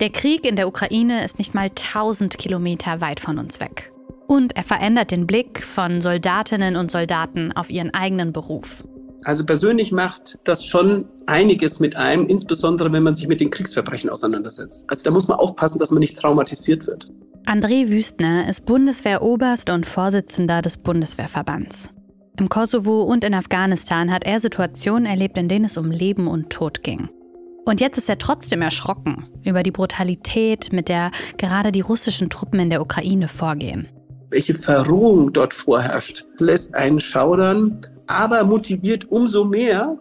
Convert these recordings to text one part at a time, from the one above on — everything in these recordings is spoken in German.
Der Krieg in der Ukraine ist nicht mal 1000 Kilometer weit von uns weg. Und er verändert den Blick von Soldatinnen und Soldaten auf ihren eigenen Beruf. Also persönlich macht das schon einiges mit einem, insbesondere wenn man sich mit den Kriegsverbrechen auseinandersetzt. Also da muss man aufpassen, dass man nicht traumatisiert wird. André Wüstner ist Bundeswehroberst und Vorsitzender des Bundeswehrverbands. Im Kosovo und in Afghanistan hat er Situationen erlebt, in denen es um Leben und Tod ging. Und jetzt ist er trotzdem erschrocken über die Brutalität, mit der gerade die russischen Truppen in der Ukraine vorgehen. Welche Verrohung dort vorherrscht, lässt einen schaudern, aber motiviert umso mehr,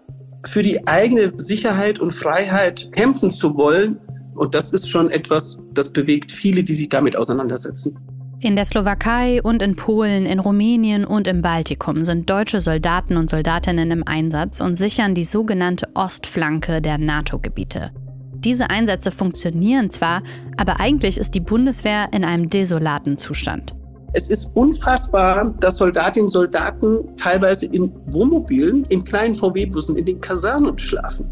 für die eigene Sicherheit und Freiheit kämpfen zu wollen. Und das ist schon etwas, das bewegt viele, die sich damit auseinandersetzen. In der Slowakei und in Polen, in Rumänien und im Baltikum sind deutsche Soldaten und Soldatinnen im Einsatz und sichern die sogenannte Ostflanke der NATO-Gebiete. Diese Einsätze funktionieren zwar, aber eigentlich ist die Bundeswehr in einem desolaten Zustand. Es ist unfassbar, dass Soldatinnen und Soldaten teilweise in Wohnmobilen, in kleinen VW-Bussen, in den Kasernen schlafen.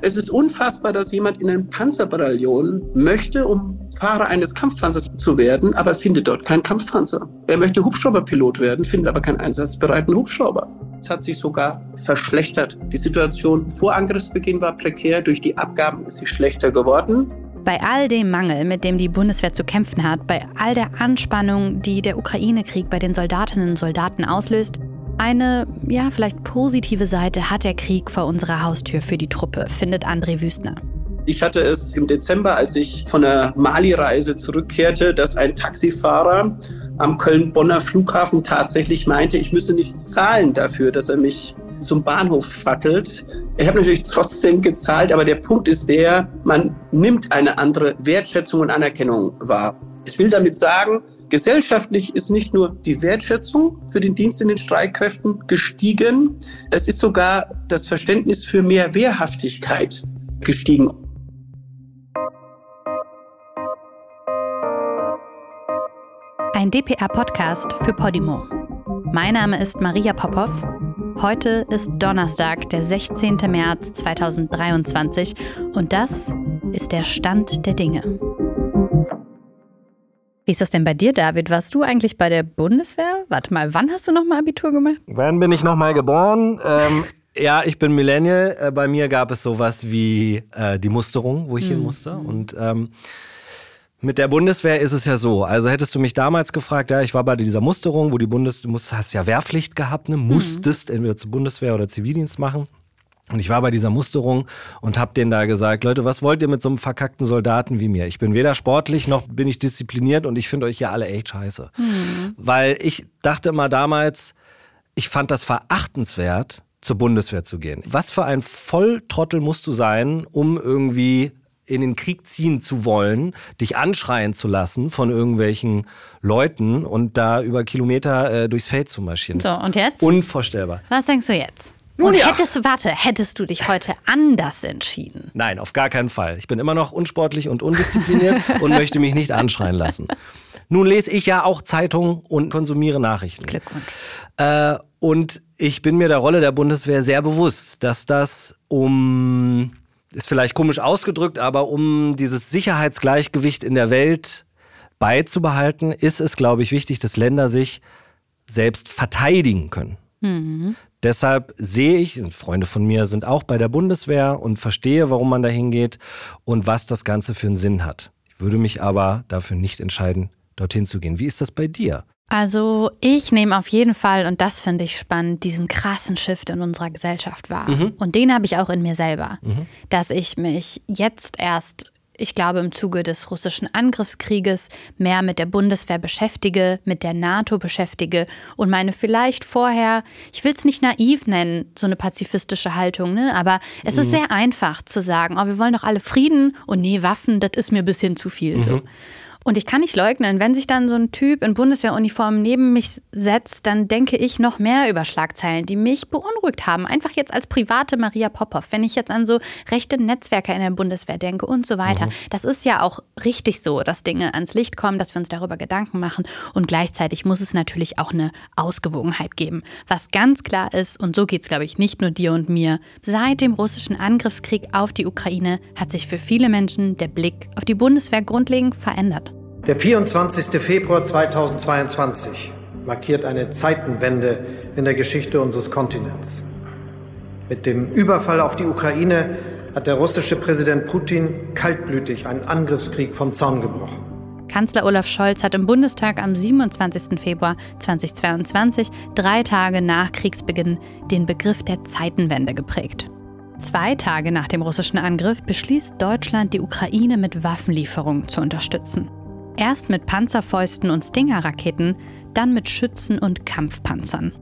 Es ist unfassbar, dass jemand in einem Panzerbataillon möchte, um Fahrer eines Kampfpanzers zu werden, aber findet dort keinen Kampfpanzer. Er möchte Hubschrauberpilot werden, findet aber keinen einsatzbereiten Hubschrauber. Es hat sich sogar verschlechtert. Die Situation vor Angriffsbeginn war prekär, durch die Abgaben ist sie schlechter geworden. Bei all dem Mangel, mit dem die Bundeswehr zu kämpfen hat, bei all der Anspannung, die der Ukraine-Krieg bei den Soldatinnen und Soldaten auslöst, eine, ja, vielleicht positive Seite hat der Krieg vor unserer Haustür für die Truppe, findet André Wüstner. Ich hatte es im Dezember, als ich von der Mali-Reise zurückkehrte, dass ein Taxifahrer am Köln-Bonner Flughafen tatsächlich meinte, ich müsse nichts zahlen dafür, dass er mich zum Bahnhof shuttelt. Ich habe natürlich trotzdem gezahlt, aber der Punkt ist der, man nimmt eine andere Wertschätzung und Anerkennung wahr. Ich will damit sagen, gesellschaftlich ist nicht nur die Wertschätzung für den Dienst in den Streitkräften gestiegen, es ist sogar das Verständnis für mehr Wehrhaftigkeit gestiegen. Ein DPA-Podcast für Podimo. Mein Name ist Maria Popov Heute ist Donnerstag, der 16. März 2023 und das ist der Stand der Dinge. Wie ist das denn bei dir, David? Warst du eigentlich bei der Bundeswehr? Warte mal, wann hast du nochmal Abitur gemacht? Wann bin ich nochmal geboren? Ähm, ja, ich bin Millennial. Äh, bei mir gab es sowas wie äh, die Musterung, wo ich mhm. hin musste. Und ähm, mit der Bundeswehr ist es ja so. Also hättest du mich damals gefragt, ja, ich war bei dieser Musterung, wo die Bundes, du hast ja Wehrpflicht gehabt, ne? musstest mhm. entweder zur Bundeswehr oder Zivildienst machen. Und ich war bei dieser Musterung und hab denen da gesagt, Leute, was wollt ihr mit so einem verkackten Soldaten wie mir? Ich bin weder sportlich noch bin ich diszipliniert und ich finde euch ja alle echt scheiße. Mhm. Weil ich dachte immer damals, ich fand das verachtenswert, zur Bundeswehr zu gehen. Was für ein Volltrottel musst du sein, um irgendwie in den Krieg ziehen zu wollen, dich anschreien zu lassen von irgendwelchen Leuten und da über Kilometer äh, durchs Feld zu marschieren. So, und jetzt? Unvorstellbar. Was denkst du jetzt? Und ja. hättest du, warte, hättest du dich heute anders entschieden? Nein, auf gar keinen Fall. Ich bin immer noch unsportlich und undiszipliniert und möchte mich nicht anschreien lassen. Nun lese ich ja auch Zeitungen und konsumiere Nachrichten. Glückwunsch. Äh, und ich bin mir der Rolle der Bundeswehr sehr bewusst, dass das um ist vielleicht komisch ausgedrückt, aber um dieses Sicherheitsgleichgewicht in der Welt beizubehalten, ist es, glaube ich, wichtig, dass Länder sich selbst verteidigen können. Mhm. Deshalb sehe ich, Freunde von mir sind auch bei der Bundeswehr und verstehe, warum man da hingeht und was das Ganze für einen Sinn hat. Ich würde mich aber dafür nicht entscheiden, dorthin zu gehen. Wie ist das bei dir? Also ich nehme auf jeden Fall, und das finde ich spannend, diesen krassen Shift in unserer Gesellschaft wahr. Mhm. Und den habe ich auch in mir selber, mhm. dass ich mich jetzt erst, ich glaube im Zuge des russischen Angriffskrieges, mehr mit der Bundeswehr beschäftige, mit der NATO beschäftige und meine vielleicht vorher, ich will es nicht naiv nennen, so eine pazifistische Haltung, ne? aber es mhm. ist sehr einfach zu sagen, oh, wir wollen doch alle Frieden und nee, Waffen, das ist mir ein bisschen zu viel. So. Und ich kann nicht leugnen, wenn sich dann so ein Typ in Bundeswehruniform neben mich setzt, dann denke ich noch mehr über Schlagzeilen, die mich beunruhigt haben. Einfach jetzt als private Maria Popov, wenn ich jetzt an so rechte Netzwerke in der Bundeswehr denke und so weiter. Mhm. Das ist ja auch richtig so, dass Dinge ans Licht kommen, dass wir uns darüber Gedanken machen. Und gleichzeitig muss es natürlich auch eine Ausgewogenheit geben. Was ganz klar ist, und so geht es, glaube ich, nicht nur dir und mir, seit dem russischen Angriffskrieg auf die Ukraine hat sich für viele Menschen der Blick auf die Bundeswehr grundlegend verändert. Der 24. Februar 2022 markiert eine Zeitenwende in der Geschichte unseres Kontinents. Mit dem Überfall auf die Ukraine hat der russische Präsident Putin kaltblütig einen Angriffskrieg vom Zaun gebrochen. Kanzler Olaf Scholz hat im Bundestag am 27. Februar 2022, drei Tage nach Kriegsbeginn, den Begriff der Zeitenwende geprägt. Zwei Tage nach dem russischen Angriff beschließt Deutschland, die Ukraine mit Waffenlieferungen zu unterstützen. Erst mit Panzerfäusten und Stinger-Raketen, dann mit Schützen und Kampfpanzern.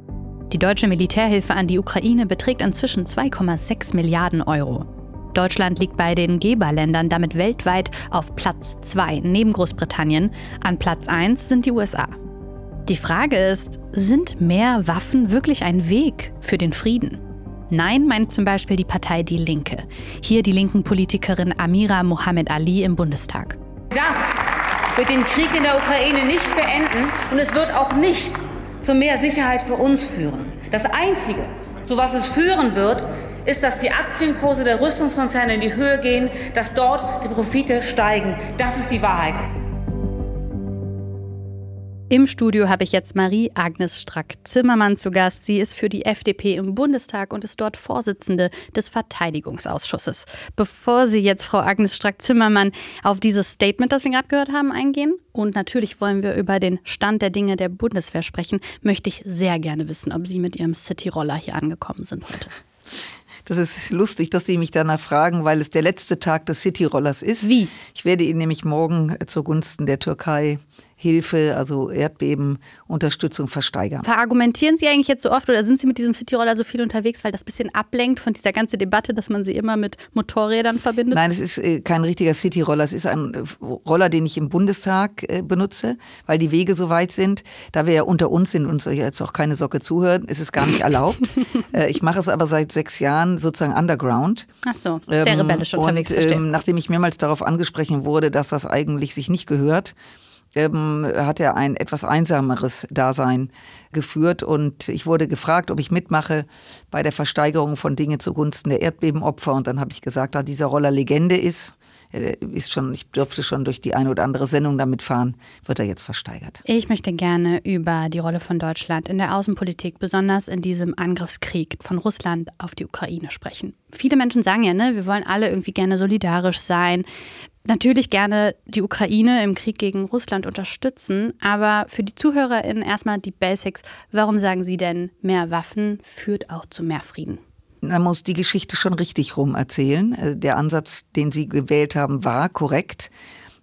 Die deutsche Militärhilfe an die Ukraine beträgt inzwischen 2,6 Milliarden Euro. Deutschland liegt bei den Geberländern damit weltweit auf Platz 2 neben Großbritannien. An Platz 1 sind die USA. Die Frage ist, sind mehr Waffen wirklich ein Weg für den Frieden? Nein, meint zum Beispiel die Partei Die Linke. Hier die linken Politikerin Amira Mohammed Ali im Bundestag. Das wird den Krieg in der Ukraine nicht beenden und es wird auch nicht zu mehr Sicherheit für uns führen. Das Einzige, zu was es führen wird, ist, dass die Aktienkurse der Rüstungskonzerne in die Höhe gehen, dass dort die Profite steigen. Das ist die Wahrheit. Im Studio habe ich jetzt Marie-Agnes Strack-Zimmermann zu Gast. Sie ist für die FDP im Bundestag und ist dort Vorsitzende des Verteidigungsausschusses. Bevor Sie jetzt, Frau Agnes Strack-Zimmermann, auf dieses Statement, das wir gerade gehört haben, eingehen und natürlich wollen wir über den Stand der Dinge der Bundeswehr sprechen, möchte ich sehr gerne wissen, ob Sie mit Ihrem City-Roller hier angekommen sind heute. Das ist lustig, dass Sie mich danach fragen, weil es der letzte Tag des City-Rollers ist. Wie? Ich werde ihn nämlich morgen zugunsten der Türkei Hilfe, also Erdbebenunterstützung versteigern. Verargumentieren Sie eigentlich jetzt so oft oder sind Sie mit diesem Cityroller so viel unterwegs, weil das ein bisschen ablenkt von dieser ganzen Debatte, dass man sie immer mit Motorrädern verbindet? Nein, es ist äh, kein richtiger Cityroller. Es ist ein äh, Roller, den ich im Bundestag äh, benutze, weil die Wege so weit sind. Da wir ja unter uns sind und uns jetzt auch keine Socke zuhören, ist es gar nicht erlaubt. ich mache es aber seit sechs Jahren sozusagen underground. Ach so, sehr ähm, rebellisch unterwegs. Und, ähm, nachdem ich mehrmals darauf angesprochen wurde, dass das eigentlich sich nicht gehört, ähm, hat er ein etwas einsameres Dasein geführt. Und ich wurde gefragt, ob ich mitmache bei der Versteigerung von Dingen zugunsten der Erdbebenopfer. Und dann habe ich gesagt, da dieser Roller Legende ist, ist schon, ich durfte schon durch die eine oder andere Sendung damit fahren, wird er jetzt versteigert. Ich möchte gerne über die Rolle von Deutschland in der Außenpolitik, besonders in diesem Angriffskrieg von Russland auf die Ukraine sprechen. Viele Menschen sagen ja, ne, wir wollen alle irgendwie gerne solidarisch sein natürlich gerne die Ukraine im Krieg gegen Russland unterstützen, aber für die ZuhörerInnen erstmal die Basics. Warum sagen Sie denn, mehr Waffen führt auch zu mehr Frieden? Man muss die Geschichte schon richtig rum erzählen. Äh, der Ansatz, den Sie gewählt haben, war korrekt.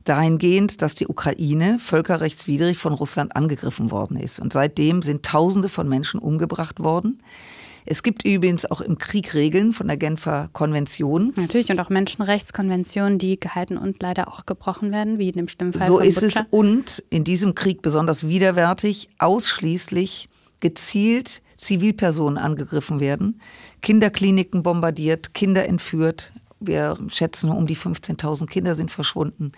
Dahingehend, dass die Ukraine völkerrechtswidrig von Russland angegriffen worden ist. Und seitdem sind Tausende von Menschen umgebracht worden. Es gibt übrigens auch im Krieg Regeln von der Genfer Konvention. Natürlich und auch Menschenrechtskonventionen, die gehalten und leider auch gebrochen werden, wie in dem Stimmfall so von ist Butcher. es und in diesem Krieg besonders widerwärtig ausschließlich gezielt Zivilpersonen angegriffen werden, Kinderkliniken bombardiert, Kinder entführt. Wir schätzen, um die 15.000 Kinder sind verschwunden.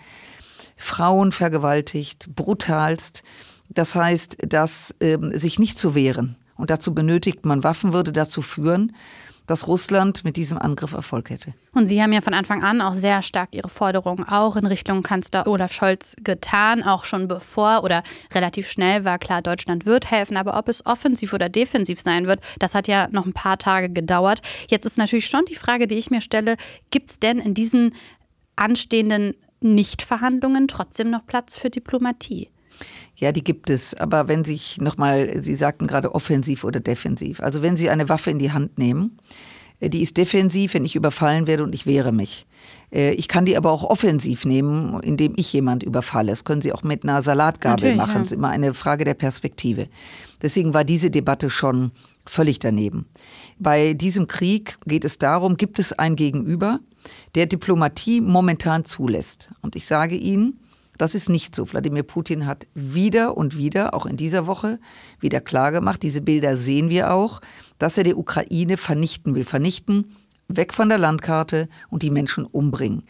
Frauen vergewaltigt, brutalst. Das heißt, dass ähm, sich nicht zu wehren und dazu benötigt man Waffen, würde dazu führen, dass Russland mit diesem Angriff Erfolg hätte. Und Sie haben ja von Anfang an auch sehr stark Ihre Forderungen auch in Richtung Kanzler Olaf Scholz getan, auch schon bevor oder relativ schnell war klar, Deutschland wird helfen. Aber ob es offensiv oder defensiv sein wird, das hat ja noch ein paar Tage gedauert. Jetzt ist natürlich schon die Frage, die ich mir stelle, gibt es denn in diesen anstehenden Nichtverhandlungen trotzdem noch Platz für Diplomatie? Ja, die gibt es. Aber wenn sich nochmal, Sie sagten gerade offensiv oder defensiv. Also wenn Sie eine Waffe in die Hand nehmen, äh, die ist defensiv, wenn ich überfallen werde und ich wehre mich. Äh, ich kann die aber auch offensiv nehmen, indem ich jemand überfalle. Das können Sie auch mit einer Salatgabel Natürlich, machen. Ja. Das ist immer eine Frage der Perspektive. Deswegen war diese Debatte schon völlig daneben. Bei diesem Krieg geht es darum, gibt es ein Gegenüber, der Diplomatie momentan zulässt. Und ich sage Ihnen, Das ist nicht so. Wladimir Putin hat wieder und wieder, auch in dieser Woche, wieder klargemacht, diese Bilder sehen wir auch, dass er die Ukraine vernichten will. Vernichten, weg von der Landkarte und die Menschen umbringen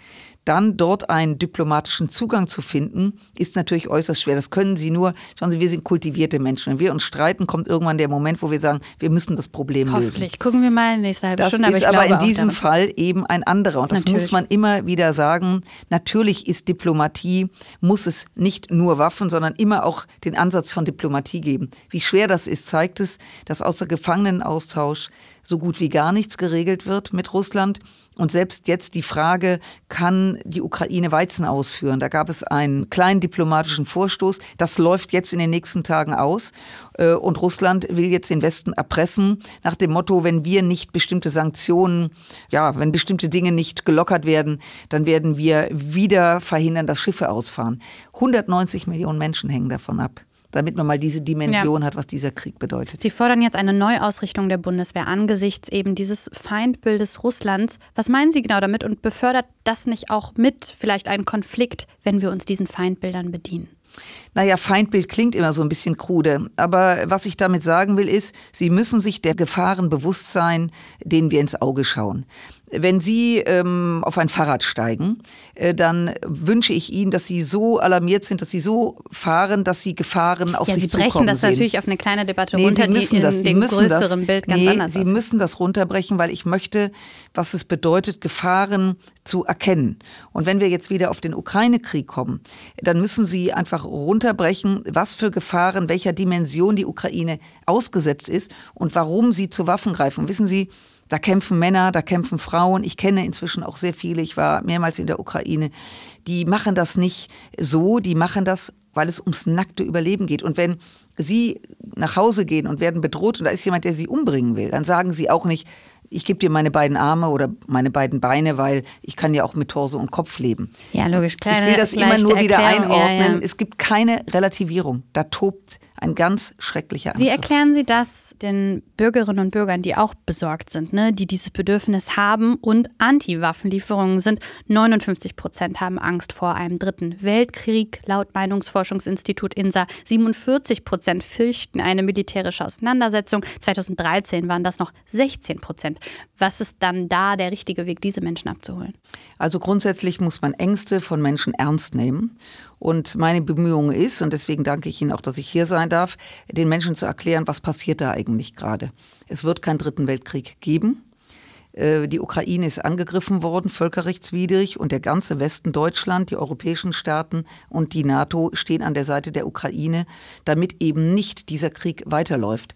dann dort einen diplomatischen Zugang zu finden, ist natürlich äußerst schwer. Das können Sie nur, schauen Sie, wir sind kultivierte Menschen. Wenn wir uns streiten, kommt irgendwann der Moment, wo wir sagen, wir müssen das Problem lösen. Hoffentlich. Gucken wir mal nächste halbe das Stunde. Das ist aber, in diesem Fall eben ein anderer. Und das natürlich. muss man immer wieder sagen. Natürlich ist Diplomatie, muss es nicht nur Waffen, sondern immer auch den Ansatz von Diplomatie geben. Wie schwer das ist, zeigt es, dass außer Gefangenenaustausch so gut wie gar nichts geregelt wird mit Russland. Und selbst jetzt die Frage, kann die Ukraine Weizen ausführen? Da gab es einen kleinen diplomatischen Vorstoß. Das läuft jetzt in den nächsten Tagen aus. Äh, und Russland will jetzt den Westen erpressen nach dem Motto, wenn wir nicht bestimmte Sanktionen, ja, wenn bestimmte Dinge nicht gelockert werden, dann werden wir wieder verhindern, dass Schiffe ausfahren. 190 Millionen Menschen hängen davon ab damit man mal diese Dimension ja. hat, was dieser Krieg bedeutet. Sie fordern jetzt eine Neuausrichtung der Bundeswehr angesichts eben dieses Feindbildes Russlands. Was meinen Sie genau damit und befördert das nicht auch mit vielleicht einen Konflikt, wenn wir uns diesen Feindbildern bedienen? Naja, Feindbild klingt immer so ein bisschen krude. Aber was ich damit sagen will, ist, Sie müssen sich der Gefahren bewusst sein, denen wir ins Auge schauen. Wenn Sie ähm, auf ein Fahrrad steigen, äh, dann wünsche ich Ihnen, dass Sie so alarmiert sind, dass Sie so fahren, dass Sie Gefahren auf ja, sich zukommen. Sie brechen das sehen. natürlich auf eine kleine Debatte nee, runter, Sie müssen die das, in Sie dem größeren das, Bild ganz nee, anders Sie ist. müssen das runterbrechen, weil ich möchte, was es bedeutet, Gefahren zu erkennen. Und wenn wir jetzt wieder auf den Ukraine-Krieg kommen, dann müssen Sie einfach runterbrechen, was für Gefahren, welcher Dimension die Ukraine ausgesetzt ist und warum sie zu Waffen greifen. Wissen Sie, da kämpfen Männer, da kämpfen Frauen. Ich kenne inzwischen auch sehr viele. Ich war mehrmals in der Ukraine. Die machen das nicht so, die machen das, weil es ums nackte Überleben geht. Und wenn sie nach Hause gehen und werden bedroht und da ist jemand, der sie umbringen will, dann sagen sie auch nicht, ich gebe dir meine beiden Arme oder meine beiden Beine, weil ich kann ja auch mit Torso und Kopf leben. Ja, logisch. Kleine, ich will das immer nur wieder Erklärung, einordnen. Ja, ja. Es gibt keine Relativierung. Da tobt ein ganz schrecklicher Angriff. Wie erklären Sie das den Bürgerinnen und Bürgern, die auch besorgt sind, ne? die dieses Bedürfnis haben und Anti-Waffenlieferungen sind? 59 Prozent haben Angst vor einem dritten Weltkrieg, laut Meinungsforschungsinstitut INSA. 47 Prozent fürchten eine militärische Auseinandersetzung. 2013 waren das noch 16 Prozent. Was ist dann da der richtige Weg, diese Menschen abzuholen? Also grundsätzlich muss man Ängste von Menschen ernst nehmen. Und meine Bemühung ist, und deswegen danke ich Ihnen auch, dass ich hier sein darf, den Menschen zu erklären, was passiert da eigentlich gerade. Es wird keinen dritten Weltkrieg geben. Äh, die Ukraine ist angegriffen worden, völkerrechtswidrig, und der ganze Westen Deutschland, die europäischen Staaten und die NATO stehen an der Seite der Ukraine, damit eben nicht dieser Krieg weiterläuft.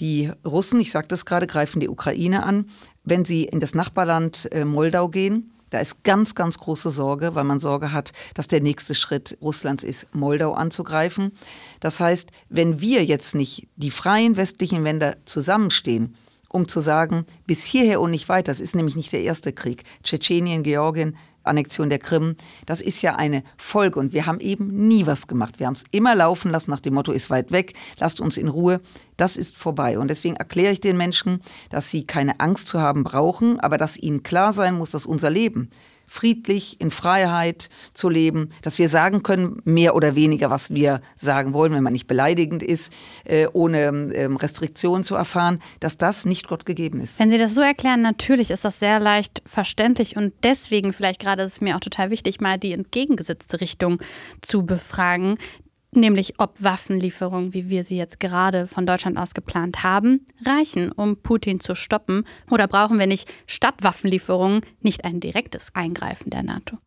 Die Russen, ich sagte es gerade, greifen die Ukraine an. Wenn sie in das Nachbarland äh, Moldau gehen, da ist ganz, ganz große Sorge, weil man Sorge hat, dass der nächste Schritt Russlands ist, Moldau anzugreifen. Das heißt, wenn wir jetzt nicht die freien westlichen Länder zusammenstehen, um zu sagen, bis hierher und nicht weiter, das ist nämlich nicht der erste Krieg. Tschetschenien, Georgien, Annexion der Krim, das ist ja eine Folge und wir haben eben nie was gemacht. Wir haben es immer laufen lassen nach dem Motto, ist weit weg, lasst uns in Ruhe. Das ist vorbei. Und deswegen erkläre ich den Menschen, dass sie keine Angst zu haben brauchen, aber dass ihnen klar sein muss, dass unser Leben friedlich, in Freiheit zu leben, dass wir sagen können, mehr oder weniger, was wir sagen wollen, wenn man nicht beleidigend ist, äh, ohne ähm, Restriktionen zu erfahren, dass das nicht Gott gegeben ist. Wenn Sie das so erklären, natürlich ist das sehr leicht verständlich und deswegen vielleicht gerade ist es mir auch total wichtig, mal die entgegengesetzte Richtung zu befragen nämlich ob Waffenlieferungen, wie wir sie jetzt gerade von Deutschland aus geplant haben, reichen, um Putin zu stoppen? Oder brauchen wir nicht statt Waffenlieferungen nicht ein direktes Eingreifen der NATO?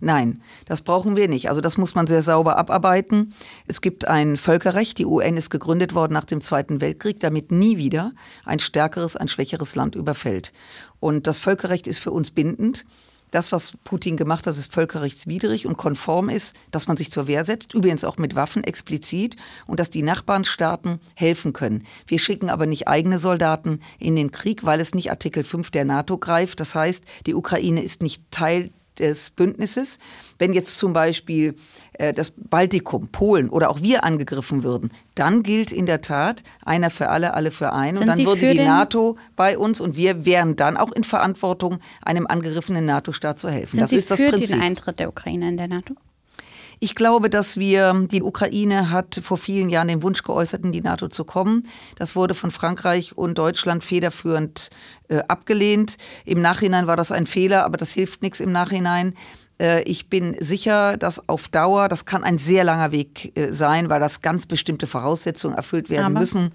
Nein, das brauchen wir nicht. Also das muss man sehr sauber abarbeiten. Es gibt ein Völkerrecht. Die UN ist gegründet worden nach dem Zweiten Weltkrieg, damit nie wieder ein stärkeres, ein schwächeres Land überfällt. Und das Völkerrecht ist für uns bindend das, was Putin gemacht hat, ist völkerrechtswidrig und konform ist, dass man sich zur Wehr setzt, übrigens auch mit Waffen explizit, und dass die Nachbarnstaaten helfen können. Wir schicken aber nicht eigene Soldaten in den Krieg, weil es nicht Artikel 5 der NATO greift. Das heißt, die Ukraine ist nicht Teil des Bündnisses. Wenn jetzt zum Beispiel äh, das Baltikum, Polen oder auch wir angegriffen würden, dann gilt in der Tat einer für alle, alle für einen. Sind und dann Sie würde die NATO bei uns und wir wären dann auch in Verantwortung, einem angegriffenen NATO-Staat zu helfen. Sind das Sie ist das für Prinzip. den Eintritt der Ukraine in der NATO? Ich glaube, dass wir, die Ukraine hat vor vielen Jahren den Wunsch geäußert, in die NATO zu kommen. Das wurde von Frankreich und Deutschland federführend äh, abgelehnt. Im Nachhinein war das ein Fehler, aber das hilft nichts im Nachhinein. Äh, ich bin sicher, dass auf Dauer, das kann ein sehr langer Weg äh, sein, weil das ganz bestimmte Voraussetzungen erfüllt werden aber. müssen,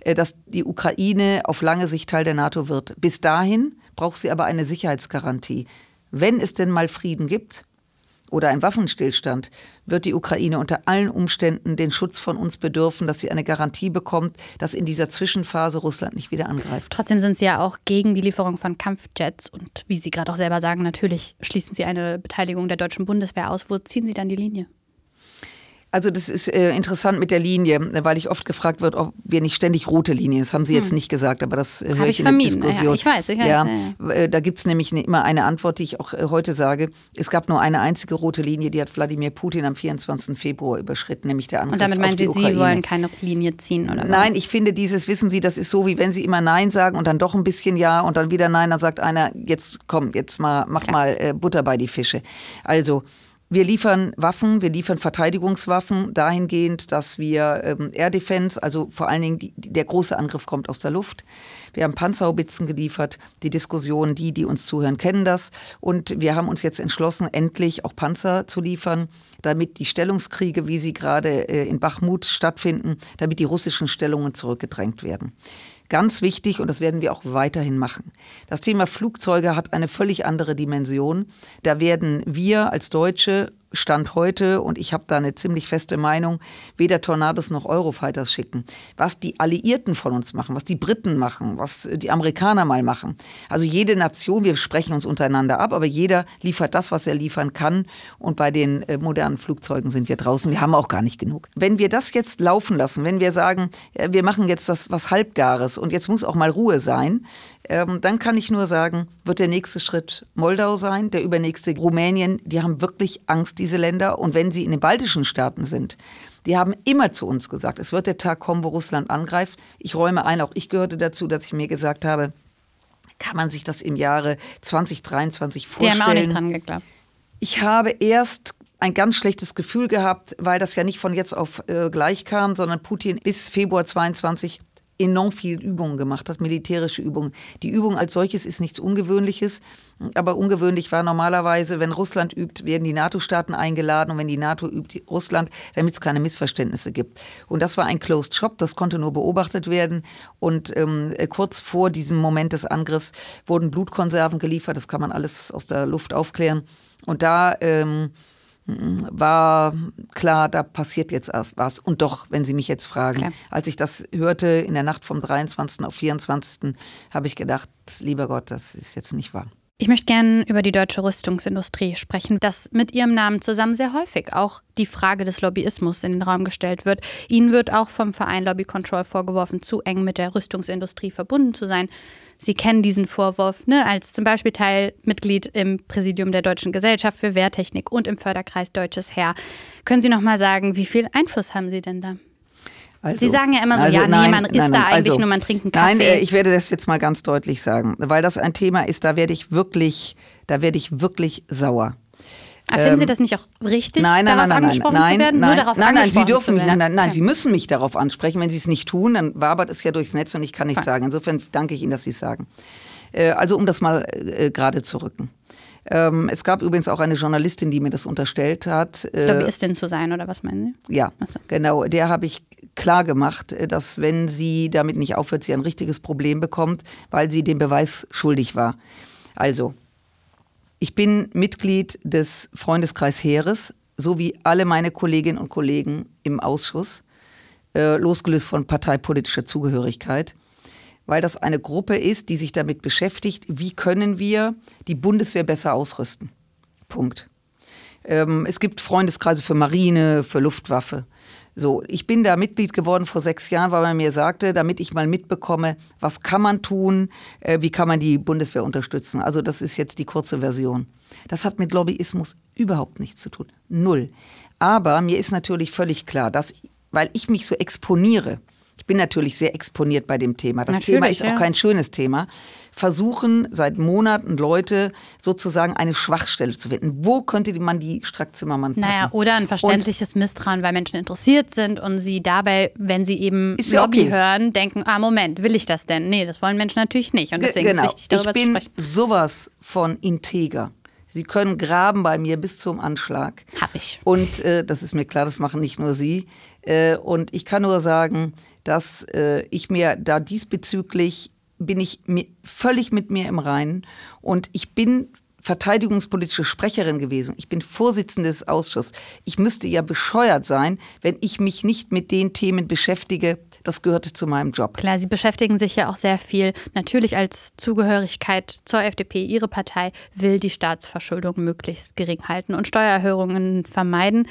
äh, dass die Ukraine auf lange Sicht Teil der NATO wird. Bis dahin braucht sie aber eine Sicherheitsgarantie. Wenn es denn mal Frieden gibt, oder ein Waffenstillstand, wird die Ukraine unter allen Umständen den Schutz von uns bedürfen, dass sie eine Garantie bekommt, dass in dieser Zwischenphase Russland nicht wieder angreift. Trotzdem sind Sie ja auch gegen die Lieferung von Kampfjets und wie Sie gerade auch selber sagen, natürlich schließen Sie eine Beteiligung der deutschen Bundeswehr aus. Wo ziehen Sie dann die Linie? Also das ist äh, interessant mit der Linie, weil ich oft gefragt wird, ob wir nicht ständig rote Linien. Das haben Sie jetzt hm. nicht gesagt, aber das äh, höre ich, ich in vermieden. der Diskussion. Ja, ich weiß, ich weiß. Ja, ja. Äh, da gibt es nämlich immer eine Antwort, die ich auch äh, heute sage. Es gab nur eine einzige rote Linie, die hat Wladimir Putin am 24. Februar überschritten, nämlich der Angriff Und damit meinen Sie, Sie wollen keine Linie ziehen, oder? Nein, ich finde dieses, wissen Sie, das ist so, wie wenn Sie immer Nein sagen und dann doch ein bisschen Ja und dann wieder Nein, dann sagt einer, jetzt komm, jetzt mal, mach Klar. mal äh, Butter bei die Fische. Also, wir liefern Waffen, wir liefern Verteidigungswaffen dahingehend, dass wir ähm, Air Defense, also vor allen Dingen die, der große Angriff kommt aus der Luft. Wir haben Panzerhaubitzen geliefert. Die Diskussion, die, die uns zuhören, kennen das. Und wir haben uns jetzt entschlossen, endlich auch Panzer zu liefern, damit die Stellungskriege, wie sie gerade äh, in Bachmut stattfinden, damit die russischen Stellungen zurückgedrängt werden. Ganz wichtig, und das werden wir auch weiterhin machen. Das Thema Flugzeuge hat eine völlig andere Dimension. Da werden wir als Deutsche Stand heute, und ich habe da eine ziemlich feste Meinung, weder Tornados noch Eurofighters schicken. Was die Alliierten von uns machen, was die Briten machen, was die Amerikaner mal machen. Also jede Nation, wir sprechen uns untereinander ab, aber jeder liefert das, was er liefern kann. Und bei den äh, modernen Flugzeugen sind wir draußen. Wir haben auch gar nicht genug. Wenn wir das jetzt laufen lassen, wenn wir sagen, äh, wir machen jetzt das was Halbgares und jetzt muss auch mal Ruhe sein, ähm, dann kann ich nur sagen, wird der nächste Schritt Moldau sein, der übernächste Rumänien. Die haben wirklich Angst, diese Länder. Und wenn sie in den baltischen Staaten sind, die haben immer zu uns gesagt, es wird der Tag kommen, wo Russland angreift. Ich räume ein, auch ich gehörte dazu, dass ich mir gesagt habe, kann man sich das im Jahre 2023 vorstellen? Sie haben auch nicht dran geglaubt. Ich habe erst ein ganz schlechtes Gefühl gehabt, weil das ja nicht von jetzt auf äh, gleich kam, sondern Putin bis Februar 22 enorm viel Übungen gemacht hat, militärische Übungen. Die Übung als solches ist nichts Ungewöhnliches, aber ungewöhnlich war normalerweise, wenn Russland übt, werden die NATO-Staaten eingeladen und wenn die NATO übt, Russland, damit es keine Missverständnisse gibt. Und das war ein Closed Shop, das konnte nur beobachtet werden. Und ähm, kurz vor diesem Moment des Angriffs wurden Blutkonserven geliefert, das kann man alles aus der Luft aufklären. Und da ähm, war klar, da passiert jetzt was. Und doch, wenn Sie mich jetzt fragen, Klar. als ich das hörte in der Nacht vom 23. auf 24., habe ich gedacht, lieber Gott, das ist jetzt nicht wahr. Ich möchte gerne über die deutsche Rüstungsindustrie sprechen, dass mit ihrem Namen zusammen sehr häufig auch die Frage des Lobbyismus in den Raum gestellt wird. Ihnen wird auch vom Verein Lobby Control vorgeworfen, zu eng mit der Rüstungsindustrie verbunden zu sein. Sie kennen diesen Vorwurf ne, als zum Beispiel Teilmitglied im Präsidium der Deutschen Gesellschaft für Wehrtechnik und im Förderkreis Deutsches Heer. Können Sie noch mal sagen, wie viel Einfluss haben Sie denn da? Also, Sie sagen ja immer so, also, ja, nee, nein, man nein, nein, da eigentlich also, nur, man trinkt einen Kaffee. Nein, äh, ich werde das jetzt mal ganz deutlich sagen, weil das ein Thema ist, da werde ich wirklich, da werde ich wirklich sauer. Aber finden Sie ähm, das nicht auch richtig, nein, nein, darauf nein, angesprochen nein, zu werden? Nein, Nur darauf nein, nein, Sie dürfen mich, nein, nein, nein, okay. Sie müssen mich darauf ansprechen. Wenn Sie es nicht tun, dann wabert es ja durchs Netz und ich kann nichts sagen. Insofern danke ich Ihnen, dass Sie es sagen. Äh, also um das mal äh, gerade zu rücken. Ähm, es gab übrigens auch eine Journalistin, die mir das unterstellt hat. Äh, Lobbyistin zu sein, oder was meinen Sie? Ja, so. genau. Der habe ich klar gemacht, dass wenn sie damit nicht aufhört, sie ein richtiges Problem bekommt, weil sie den Beweis schuldig war. Also, ich bin Mitglied des Freundeskreis Heeres, so wie alle meine Kolleginnen und Kollegen im Ausschuss, äh, losgelöst von parteipolitischer Zugehörigkeit weil das eine Gruppe ist, die sich damit beschäftigt, wie können wir die Bundeswehr besser ausrüsten. Punkt. Ähm, es gibt Freundeskreise für Marine, für Luftwaffe. So, ich bin da Mitglied geworden vor sechs Jahren, weil man mir sagte, damit ich mal mitbekomme, was kann man tun, äh, wie kann man die Bundeswehr unterstützen. Also das ist jetzt die kurze Version. Das hat mit Lobbyismus überhaupt nichts zu tun. Null. Aber mir ist natürlich völlig klar, dass, weil ich mich so exponiere, ich bin natürlich sehr exponiert bei dem Thema. Das Natürlich, Thema ist ja. auch kein schönes Thema. Versuchen seit Monaten Leute sozusagen eine Schwachstelle zu finden. Wo könnte man die Strack-Zimmermann packen? Naja, oder ein verständliches Misstrauen, weil Menschen interessiert sind und sie dabei, wenn sie eben ja Lobby okay. hören, denken, ah, Moment, will ich das denn? Nee, das wollen Menschen natürlich nicht. Und Ge- deswegen genau. ist wichtig, darüber ich bin zu sprechen. sowas von integer. Sie können graben bei mir bis zum Anschlag. Hab ich. Und äh, das ist mir klar, das machen nicht nur Sie. Äh, und ich kann nur sagen, dass äh, ich mir da diesbezüglich bin ich mir, völlig mit mir im Reinen und ich bin verteidigungspolitische Sprecherin gewesen. Ich bin Vorsitzende des Ausschusses. Ich müsste ja bescheuert sein, wenn ich mich nicht mit den Themen beschäftige. Das gehörte zu meinem Job. Klar, Sie beschäftigen sich ja auch sehr viel natürlich als Zugehörigkeit zur FDP. Ihre Partei will die Staatsverschuldung möglichst gering halten und Steuererhöhungen vermeiden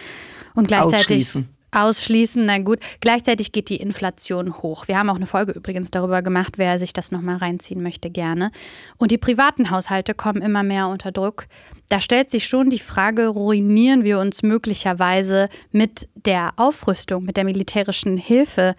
und gleichzeitig Ausschließen. Na gut. Gleichzeitig geht die Inflation hoch. Wir haben auch eine Folge übrigens darüber gemacht, wer sich das nochmal reinziehen möchte, gerne. Und die privaten Haushalte kommen immer mehr unter Druck. Da stellt sich schon die Frage, ruinieren wir uns möglicherweise mit der Aufrüstung, mit der militärischen Hilfe?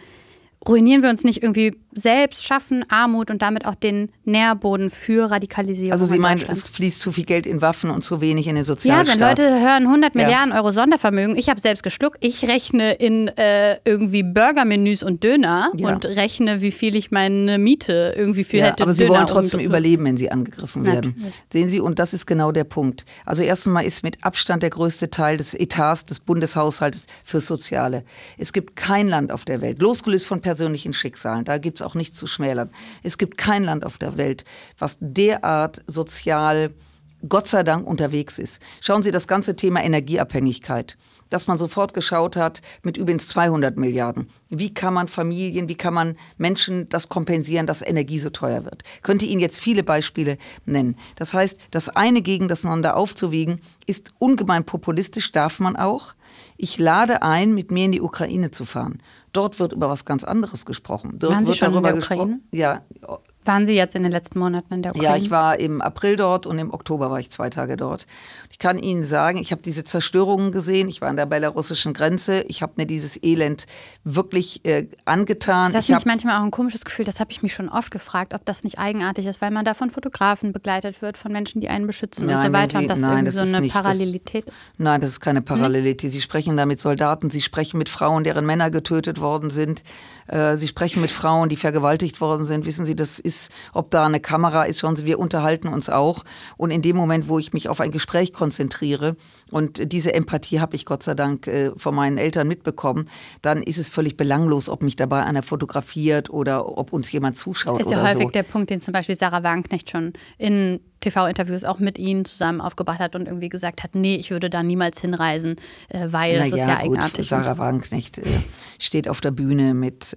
Ruinieren wir uns nicht irgendwie selbst, schaffen Armut und damit auch den Nährboden für Radikalisierung? Also Sie in meinen, es fließt zu viel Geld in Waffen und zu wenig in den Ja, Sozialstaat. wenn Leute hören 100 Ja. Milliarden Euro Sondervermögen, ich habe selbst geschluckt, ich rechne in äh, irgendwie Burgermenüs und Döner Ja. und rechne, wie viel ich meine Miete irgendwie für Ja, hätte. aber sie Döner wollen trotzdem überleben, wenn sie angegriffen werden. Natürlich. Sehen Sie, und das ist genau der Punkt. Also erstens mal ist mit Abstand der größte Teil des Etats des Bundeshaushaltes fürs Soziale. Es gibt kein Land auf der Welt, losgelöst von persönlichen Schicksalen, da gibt es auch nichts zu schmälern. Es gibt kein Land auf der Welt, was derart sozial Gott sei Dank unterwegs ist. Schauen Sie das ganze Thema Energieabhängigkeit, dass man sofort geschaut hat mit übrigens 200 Milliarden. Wie kann man Familien, wie kann man Menschen das kompensieren, dass Energie so teuer wird? Könnte Ihnen jetzt viele Beispiele nennen. Das heißt, das eine gegen das andere aufzuwiegen, ist ungemein populistisch, darf man auch. Ich lade ein, mit mir in die Ukraine zu fahren. Dort wird über was ganz anderes gesprochen. Dort Waren Sie schon in darüber der gesprochen. Ja, Waren Sie jetzt in den letzten Monaten in der Ukraine? ja, ich war im April dort und im Oktober war ich zwei Tage dort. Ich kann Ihnen sagen, ich habe diese Zerstörungen gesehen. Ich war an der belarussischen Grenze. Ich habe mir dieses Elend wirklich äh, angetan. Ist das ich nicht manchmal auch ein komisches Gefühl? Das habe ich mich schon oft gefragt, ob das nicht eigenartig ist, weil man da von Fotografen begleitet wird, von Menschen, die einen beschützen und Nein, so wenn weiter Sie- und das nein, irgendwie das so ist eine nicht- das- Parallelität ist. Nein, das ist keine Parallelität. Sie sprechen da mit Soldaten, Sie sprechen mit Frauen, deren Männer getötet worden sind. Äh, Sie sprechen mit Frauen, die vergewaltigt worden sind. Wissen Sie, das ist, ob da eine Kamera ist, schauen Sie, wir unterhalten uns auch. Und in dem Moment, wo ich mich auf ein Gespräch konzentriere, und diese Empathie habe ich Gott sei Dank äh, von meinen Eltern mitbekommen, dann ist es völlig belanglos, ob mich dabei einer fotografiert oder ob uns jemand zuschaut Ist ja häufig so. der Punkt, den zum Beispiel Sarah Wagenknecht schon in TV-Interviews auch mit Ihnen zusammen aufgebracht hat und irgendwie gesagt hat, nee, ich würde da niemals hinreisen, äh, weil das ist ja eigenartig. Sarah Wagenknecht äh, steht auf der Bühne mit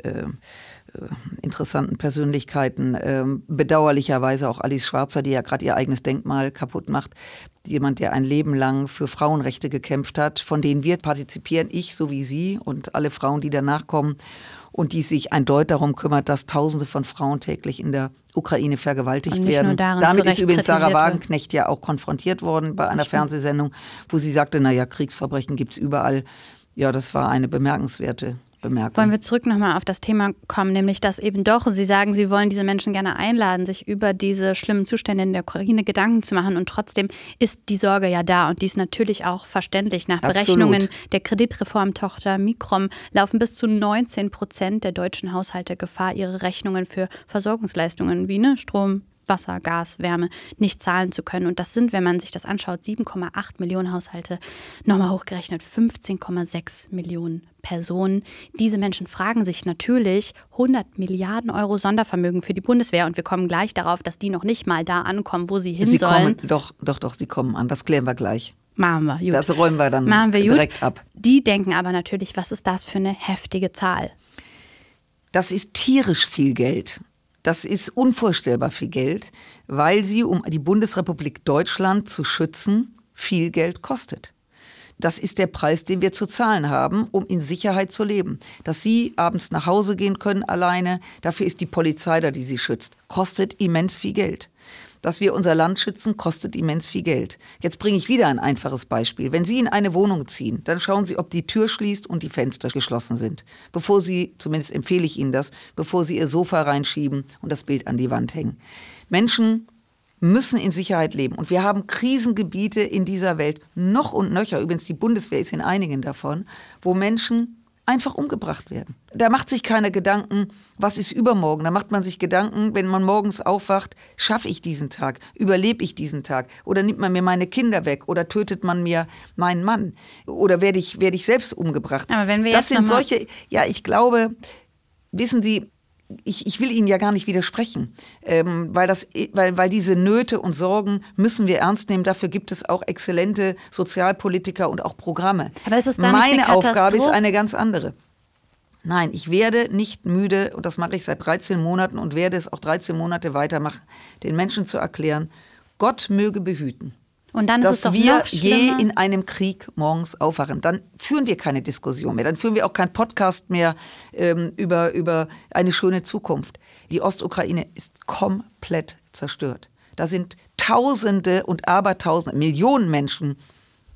interessanten Persönlichkeiten. Ähm, bedauerlicherweise auch Alice Schwarzer, die ja gerade ihr eigenes Denkmal kaputt macht. Jemand, der ein Leben lang für Frauenrechte gekämpft hat, von denen wir partizipieren, ich so wie Sie und alle Frauen, die danach kommen und die sich eindeutig darum kümmert, dass Tausende von Frauen täglich in der Ukraine vergewaltigt werden. Damit ist übrigens Sarah. Wagenknecht ja auch konfrontiert worden bei einer Fernsehsendung, wo sie sagte, naja, Kriegsverbrechen gibt's überall. Ja, das war eine bemerkenswerte Bemerkung. Wollen wir zurück nochmal auf das Thema kommen, nämlich dass eben doch, Sie sagen, Sie wollen diese Menschen gerne einladen, sich über diese schlimmen Zustände in der Ukraine Gedanken zu machen und trotzdem ist die Sorge ja da und die ist natürlich auch verständlich. Nach Absolut. Berechnungen der Kreditreformtochter Mikrom laufen bis zu 19 Prozent der deutschen Haushalte Gefahr, ihre Rechnungen für Versorgungsleistungen wie ne, Strom, Wasser, Gas, Wärme nicht zahlen zu können. Und das sind, wenn man sich das anschaut, 7,8 Millionen Haushalte, nochmal hochgerechnet 15,6 Millionen Personen. Diese Menschen fragen sich natürlich 100 Milliarden Euro Sondervermögen für die Bundeswehr. Und wir kommen gleich darauf, dass die noch nicht mal da ankommen, wo sie hin sie sollen. kommen, doch, doch, doch, sie kommen an. Das klären wir gleich. Machen wir, gut. Das räumen wir dann wir gut. direkt ab. Die denken aber natürlich, was ist das für eine heftige Zahl? Das ist tierisch viel Geld. Das ist unvorstellbar viel Geld, weil sie, um die Bundesrepublik Deutschland zu schützen, viel Geld kostet. Das ist der Preis, den wir zu zahlen haben, um in Sicherheit zu leben. Dass Sie abends nach Hause gehen können alleine, dafür ist die Polizei da, die Sie schützt. Kostet immens viel Geld. Dass wir unser Land schützen, kostet immens viel Geld. Jetzt bringe ich wieder ein einfaches Beispiel. Wenn Sie in eine Wohnung ziehen, dann schauen Sie, ob die Tür schließt und die Fenster geschlossen sind. Bevor Sie, zumindest empfehle ich Ihnen das, bevor Sie Ihr Sofa reinschieben und das Bild an die Wand hängen. Menschen müssen in Sicherheit leben. Und wir haben Krisengebiete in dieser Welt, noch und nöcher, übrigens die Bundeswehr ist in einigen davon, wo Menschen einfach umgebracht werden. Da macht sich keiner Gedanken, was ist übermorgen. Da macht man sich Gedanken, wenn man morgens aufwacht, schaffe ich diesen Tag, überlebe ich diesen Tag oder nimmt man mir meine Kinder weg oder tötet man mir meinen Mann oder werde ich, werde ich selbst umgebracht. Aber wenn wir das jetzt sind solche, ja, ich glaube, wissen Sie, ich, ich will Ihnen ja gar nicht widersprechen, ähm, weil, das, weil, weil diese Nöte und Sorgen müssen wir ernst nehmen. Dafür gibt es auch exzellente Sozialpolitiker und auch Programme. Aber ist es dann Meine Aufgabe ist eine ganz andere. Nein, ich werde nicht müde, und das mache ich seit 13 Monaten und werde es auch 13 Monate weitermachen, den Menschen zu erklären, Gott möge behüten Und dann dass wir je in einem Krieg morgens aufwachen. Dann führen wir keine Diskussion mehr. Dann führen wir auch keinen Podcast mehr ähm, über, über eine schöne Zukunft. Die Ostukraine ist komplett zerstört. Da sind Tausende und Abertausende, Millionen Menschen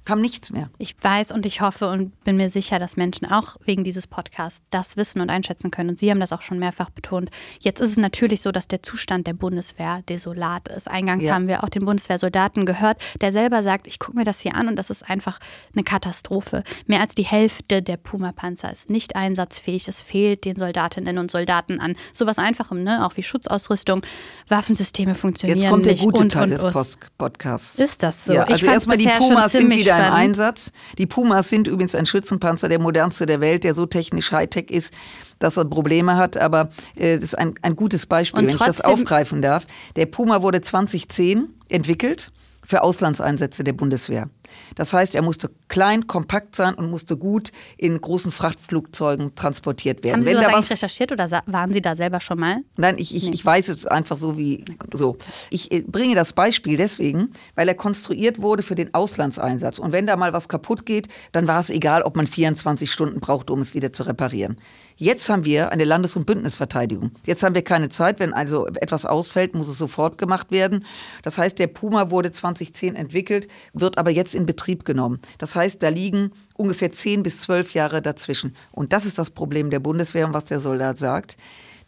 haben nichts mehr. Ich weiß und ich hoffe und bin mir sicher, dass Menschen auch wegen dieses Podcasts das wissen und einschätzen können. Und Sie haben das auch schon mehrfach betont. Jetzt ist es natürlich so, dass der Zustand der Bundeswehr desolat ist. Eingangs Ja. haben wir auch den Bundeswehrsoldaten gehört, der selber sagt, ich gucke mir das hier an und das ist einfach eine Katastrophe. Mehr als die Hälfte der Puma-Panzer ist nicht einsatzfähig. Es fehlt den Soldatinnen und Soldaten an sowas Einfachem, ne? auch wie Schutzausrüstung. Waffensysteme funktionieren Jetzt kommt der nicht gute und, Teil und, des. Post Podcasts. Ist das so? Ja, Ich also erstmal die Pumas sind wieder spannend. Einsatz. Die Pumas sind übrigens ein Schützenpanzer, der modernste der Welt, der so technisch Hightech ist, dass er Probleme hat. Aber äh, das ist ein, ein gutes Beispiel, Und wenn ich das aufgreifen darf. Der Puma wurde 2010 entwickelt für Auslandseinsätze der Bundeswehr. Das heißt, er musste klein, kompakt sein und musste gut in großen Frachtflugzeugen transportiert werden. Haben Sie Wenn sowas da eigentlich was recherchiert oder waren Sie da selber schon mal? Nein, ich, ich, ich weiß es einfach so wie so. Ich äh, bringe das Beispiel deswegen, weil er konstruiert wurde für den Auslandseinsatz. Und wenn da mal was kaputt geht, dann war es egal, ob man 24 Stunden braucht, um es wieder zu reparieren. Jetzt haben wir eine Landes- und Bündnisverteidigung. Jetzt haben wir keine Zeit. Wenn also etwas ausfällt, muss es sofort gemacht werden. Das heißt, der Puma wurde 2010 entwickelt, wird aber jetzt in Betrieb genommen. Das heißt, da liegen ungefähr 10 bis 12 Jahre dazwischen. Und das ist das Problem der Bundeswehr und was der Soldat sagt.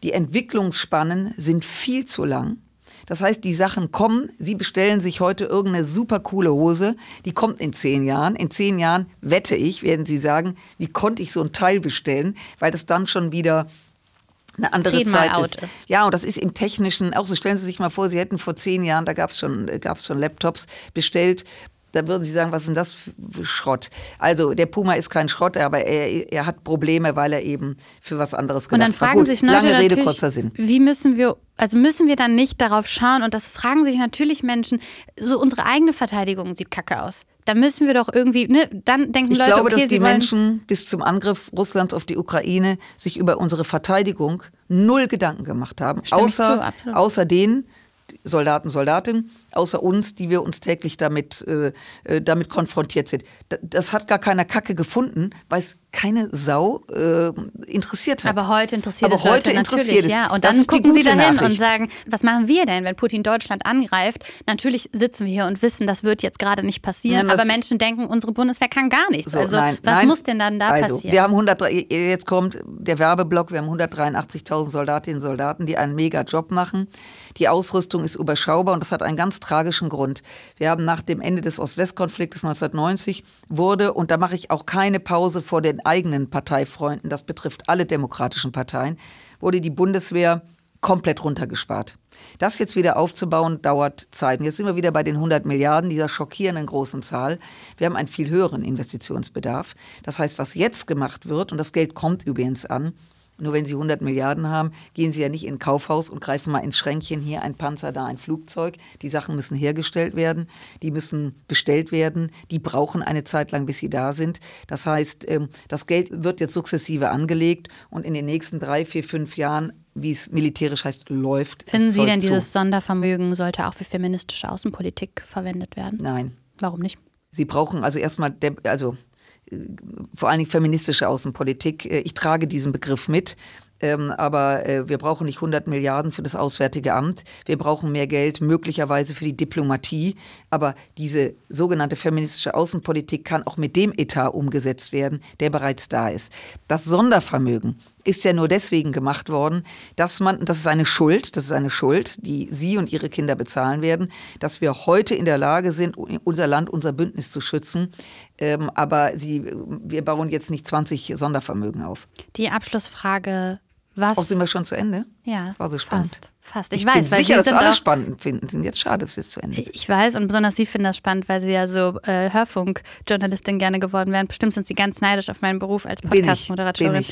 Die Entwicklungsspannen sind viel zu lang. Das heißt, die Sachen kommen, Sie bestellen sich heute irgendeine super coole Hose, die kommt in zehn Jahren. In zehn Jahren, wette ich, werden Sie sagen, wie konnte ich so ein Teil bestellen, weil das dann schon wieder eine andere Zehnmal Zeit ist. ist. Ja, und das ist im Technischen auch so. Stellen Sie sich mal vor, Sie hätten vor zehn Jahren, da gab es schon, gab's schon Laptops bestellt. Da würden Sie sagen, was ist denn das für Schrott? Also der Puma ist kein Schrott, aber er, er hat Probleme, weil er eben für was anderes Und gedacht dann war. fragen Gut, sich Leute lange Rede, kurzer Sinn. wie müssen wir, also müssen wir dann nicht darauf schauen und das fragen sich natürlich Menschen, so unsere eigene Verteidigung sieht kacke aus. Da müssen wir doch irgendwie, ne, dann denken Ich Leute, glaube, okay, dass die Menschen bis zum Angriff Russlands auf die Ukraine sich über unsere Verteidigung null Gedanken gemacht haben. Außer, zu, außer denen, Soldaten, Soldatinnen, außer uns, die wir uns täglich damit, äh, äh, damit konfrontiert sind. Da- Das hat gar keiner Kacke gefunden, weil es keine Sau äh, interessiert hat. aber heute interessiert Aber es Leute heute interessiert natürlich, es. ja. Und dann gucken sie dahin Nachricht. und sagen, was machen wir denn, wenn Putin Deutschland angreift? Natürlich sitzen wir hier und wissen, das wird jetzt gerade nicht passieren, das- aber Menschen denken, unsere Bundeswehr kann gar nichts. So, also nein, was nein. muss denn dann da also, passieren? Wir haben 103, jetzt kommt der Werbeblock, wir haben 183.000 Soldatinnen und Soldaten, die einen mega Job machen. Die Ausrüstung ist überschaubar und das hat einen ganz tragischen Grund. Wir haben nach dem Ende des Ost-West-Konfliktes 1990 wurde, und da mache ich auch keine Pause vor den eigenen Parteifreunden, das betrifft alle demokratischen Parteien, wurde die Bundeswehr komplett runtergespart. Das jetzt wieder aufzubauen, dauert Zeit. Und jetzt sind wir wieder bei den 100 Milliarden, dieser schockierenden großen Zahl. Wir haben einen viel höheren Investitionsbedarf. Das heißt, was jetzt gemacht wird, und das Geld kommt übrigens an, nur wenn Sie 100 Milliarden haben, gehen Sie ja nicht in ein Kaufhaus und greifen mal ins Schränkchen, hier ein Panzer, da ein Flugzeug. Die Sachen müssen hergestellt werden, die müssen bestellt werden, die brauchen eine Zeit lang, bis sie da sind. Das heißt, ähm, das Geld wird jetzt sukzessive angelegt und in den nächsten drei, vier, fünf Jahren, wie es militärisch heißt, läuft. Finden Sie denn zu. dieses Sondervermögen sollte auch für feministische Außenpolitik verwendet werden? Nein. Warum nicht? Sie brauchen also erstmal, also äh, vor allen Dingen feministische Außenpolitik. Äh, Ich trage diesen Begriff mit. Ähm, aber äh, wir brauchen nicht 100 Milliarden für das Auswärtige Amt. Wir brauchen mehr Geld, möglicherweise für die Diplomatie. Aber diese sogenannte feministische Außenpolitik kann auch mit dem Etat umgesetzt werden, der bereits da ist. Das Sondervermögen ist ja nur deswegen gemacht worden, dass man, das ist eine Schuld, das ist eine Schuld, die Sie und Ihre Kinder bezahlen werden, dass wir heute in der Lage sind, unser Land, unser Bündnis zu schützen. Ähm, aber Sie, wir bauen jetzt nicht 20 Sondervermögen auf. Die Abschlussfrage was? Auch sind wir schon zu Ende? Ja. Das war so spannend. Fast. fast. Ich, Ich weiß, bin weil sicher, Sie dass alle spannend finden. Sind jetzt schade, dass es zu Ende. Ich weiß und besonders Sie finden das spannend, weil Sie ja so äh, Hörfunkjournalistin gerne geworden wären. Bestimmt sind Sie ganz neidisch auf meinen Beruf als Podcast-Moderatorin.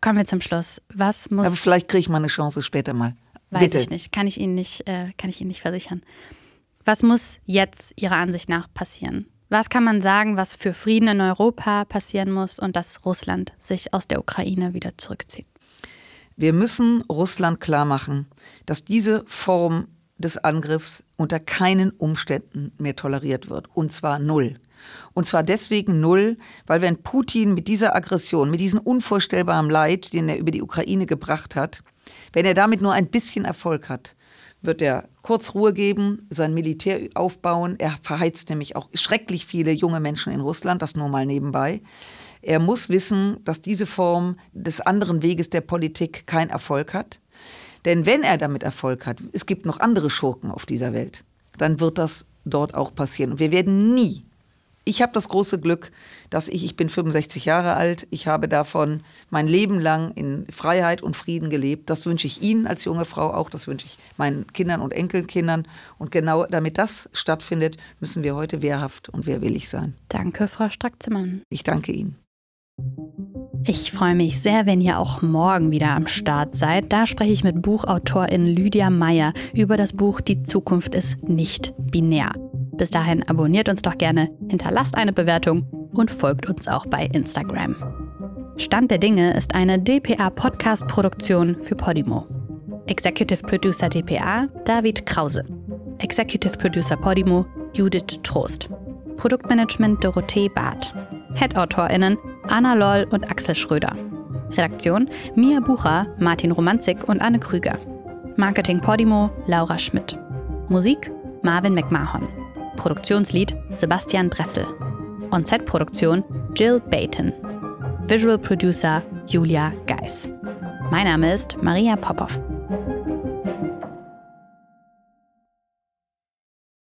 Kommen wir zum Schluss. Was muss Aber vielleicht kriege ich mal eine Chance später mal. Weiß Bitte. ich nicht. Kann ich Ihnen nicht, äh, kann ich Ihnen nicht versichern. Was muss jetzt Ihrer Ansicht nach passieren? Was kann man sagen, was für Frieden in Europa passieren muss und dass Russland sich aus der Ukraine wieder zurückzieht? Wir müssen Russland klar machen, dass diese Form des Angriffs unter keinen Umständen mehr toleriert wird. Und zwar null. Und zwar deswegen null, weil wenn Putin mit dieser Aggression, mit diesem unvorstellbaren Leid, den er über die Ukraine gebracht hat, wenn er damit nur ein bisschen Erfolg hat, wird er kurz Ruhe geben, sein Militär aufbauen. Er verheizt nämlich auch schrecklich viele junge Menschen in Russland, das nur mal nebenbei. Er muss wissen, dass diese Form des anderen Weges der Politik keinen Erfolg hat. Denn wenn er damit Erfolg hat, es gibt noch andere Schurken auf dieser Welt, dann wird das dort auch passieren. Und wir werden nie, ich habe das große Glück, dass ich, ich bin 65 Jahre alt, ich habe davon mein Leben lang in Freiheit und Frieden gelebt. Das wünsche ich Ihnen als junge Frau auch, das wünsche ich meinen Kindern und Enkelkindern. Und genau damit das stattfindet, müssen wir heute wehrhaft und wehrwillig sein. Danke, Frau Strack-Zimmermann. Ich danke Ihnen. Ich freue mich sehr, wenn ihr auch morgen wieder am Start seid. Da spreche ich mit Buchautorin Lydia Meyer über das Buch Die Zukunft ist nicht binär. Bis dahin abonniert uns doch gerne, hinterlasst eine Bewertung und folgt uns auch bei Instagram. Stand der Dinge ist eine DPA-Podcast-Produktion für Podimo. Executive Producer DPA David Krause. Executive Producer Podimo Judith Trost. Produktmanagement Dorothee Barth. Head-AutorInnen Anna Loll und Axel Schröder. Redaktion Mia Bucher, Martin Romanzig und Anne Krüger. Marketing Podimo Laura Schmidt. Musik Marvin McMahon. Produktionslied Sebastian Dressel. On-Set-Produktion Jill Bayton. Visual Producer Julia Geis. Mein Name ist Maria Popov.